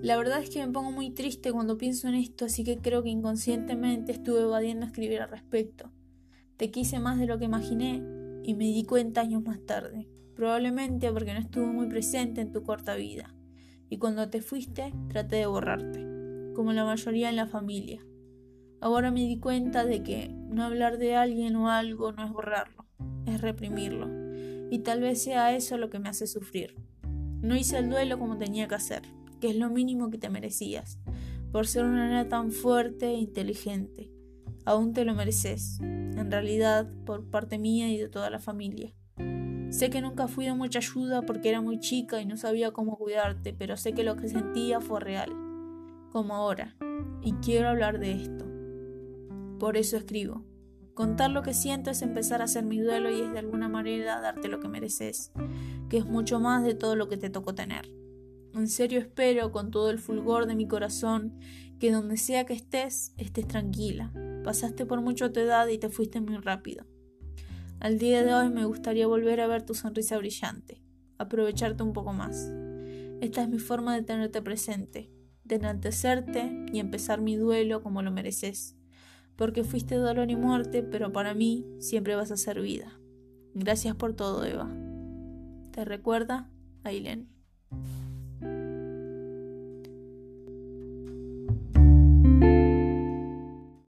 La verdad es que me pongo muy triste cuando pienso en esto, así que creo que inconscientemente estuve evadiendo escribir al respecto. Te quise más de lo que imaginé y me di cuenta años más tarde, probablemente porque no estuve muy presente en tu corta vida. Y cuando te fuiste, traté de borrarte, como la mayoría en la familia. Ahora me di cuenta de que no hablar de alguien o algo no es borrarlo, es reprimirlo. Y tal vez sea eso lo que me hace sufrir. No hice el duelo como tenía que hacer, que es lo mínimo que te merecías, por ser una nena tan fuerte e inteligente. Aún te lo mereces, en realidad, por parte mía y de toda la familia. Sé que nunca fui de mucha ayuda porque era muy chica y no sabía cómo cuidarte, pero sé que lo que sentía fue real, como ahora, y quiero hablar de esto. Por eso escribo. Contar lo que siento es empezar a hacer mi duelo y es de alguna manera darte lo que mereces, que es mucho más de todo lo que te tocó tener. En serio espero, con todo el fulgor de mi corazón, que donde sea que estés, estés tranquila. Pasaste por mucho tu edad y te fuiste muy rápido. Al día de hoy me gustaría volver a ver tu sonrisa brillante, aprovecharte un poco más. Esta es mi forma de tenerte presente, de enaltecerte y empezar mi duelo como lo mereces, porque fuiste dolor y muerte, pero para mí siempre vas a ser vida. Gracias por todo, Eva. Te recuerda, Aileen.